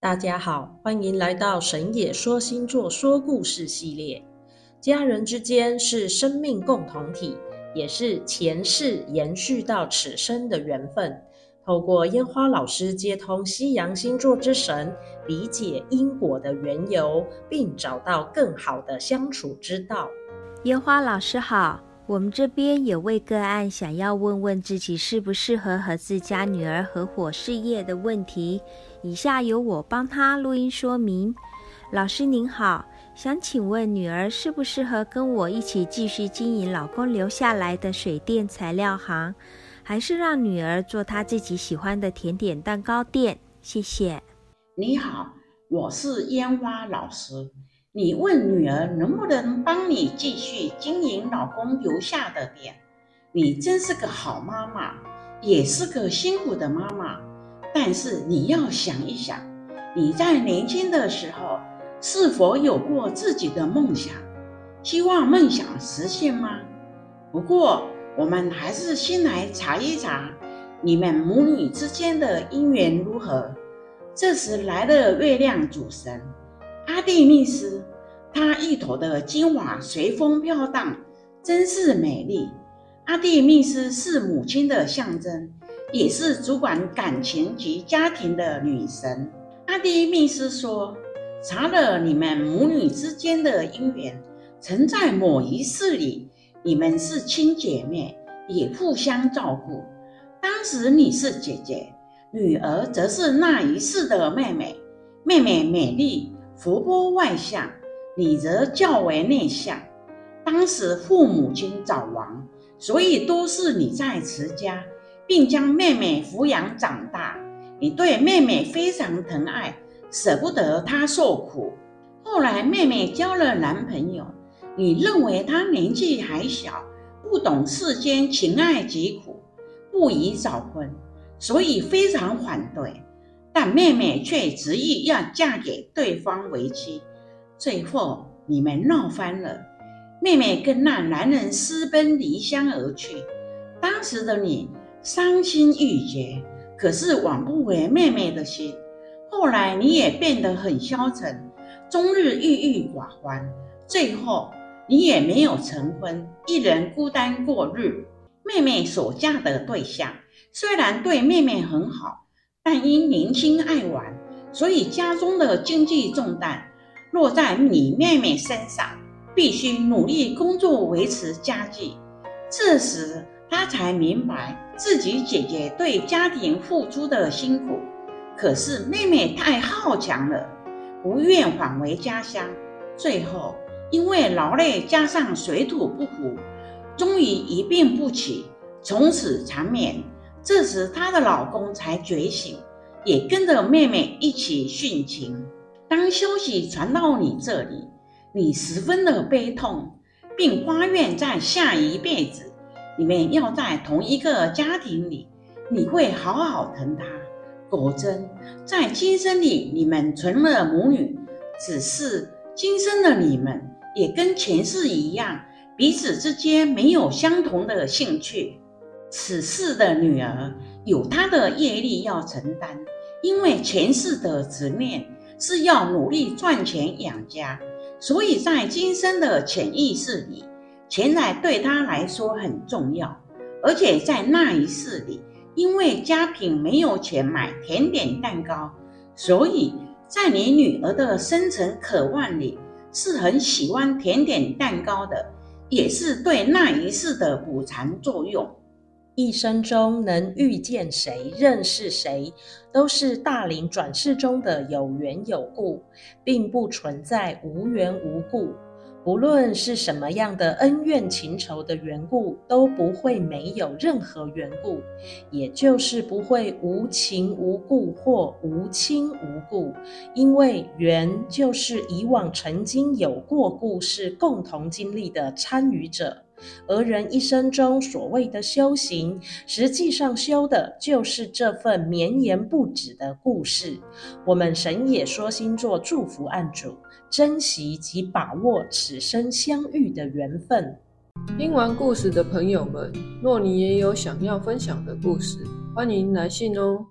大家好，欢迎来到神野说星座说故事系列。家人之间是生命共同体，也是前世延续到此生的缘分。透过烟花老师接通西洋星座之神，理解因果的缘由，并找到更好的相处之道。烟花老师好。我们这边有位个案想要问问自己适不适合和自家女儿合伙事业的问题，以下由我帮她录音说明。老师您好，想请问女儿适不适合跟我一起继续经营老公留下来的水电材料行，还是让女儿做她自己喜欢的甜点蛋糕店？谢谢。你好，我是烟花老师。你问女儿能不能帮你继续经营老公留下的店？你真是个好妈妈，也是个辛苦的妈妈。但是你要想一想，你在年轻的时候是否有过自己的梦想？希望梦想实现吗？不过我们还是先来查一查你们母女之间的姻缘如何。这时来了月亮主神。阿蒂密斯，她一头的金发随风飘荡，真是美丽。阿蒂密斯是母亲的象征，也是主管感情及家庭的女神。阿蒂密斯说：“查了你们母女之间的姻缘，曾在某一世里，你们是亲姐妹，也互相照顾。当时你是姐姐，女儿则是那一世的妹妹。妹妹美丽。”福波外向，你则较为内向。当时父母亲早亡，所以都是你在持家，并将妹妹抚养长大。你对妹妹非常疼爱，舍不得她受苦。后来妹妹交了男朋友，你认为她年纪还小，不懂世间情爱疾苦，不宜早婚，所以非常反对。但妹妹却执意要嫁给对方为妻，最后你们闹翻了。妹妹跟那男人私奔离乡而去，当时的你伤心欲绝，可是挽不回妹妹的心。后来你也变得很消沉，终日郁郁寡欢，最后你也没有成婚，一人孤单过日。妹妹所嫁的对象虽然对妹妹很好。但因年轻爱玩，所以家中的经济重担落在你妹妹身上，必须努力工作维持家计。这时，他才明白自己姐姐对家庭付出的辛苦。可是妹妹太好强了，不愿返回家乡。最后，因为劳累加上水土不服，终于一病不起，从此长眠。这时，她的老公才觉醒，也跟着妹妹一起殉情。当消息传到你这里，你十分的悲痛，并发愿在下一辈子，你们要在同一个家庭里，你会好好疼她。果真，在今生里，你们成了母女。只是今生的你们，也跟前世一样，彼此之间没有相同的兴趣。此世的女儿有她的业力要承担，因为前世的执念是要努力赚钱养家，所以在今生的潜意识里，钱财对她来说很重要。而且在那一世里，因为家贫没有钱买甜点蛋糕，所以在你女儿的深层渴望里，是很喜欢甜点蛋糕的，也是对那一世的补偿作用。一生中能遇见谁、认识谁，都是大龄转世中的有缘有故，并不存在无缘无故。不论是什么样的恩怨情仇的缘故，都不会没有任何缘故，也就是不会无情无故或无亲无故。因为缘就是以往曾经有过故事、共同经历的参与者。而人一生中所谓的修行，实际上修的就是这份绵延不止的故事。我们神也说星座祝福案主，珍惜及把握此生相遇的缘分。听完故事的朋友们，若你也有想要分享的故事，欢迎来信哦。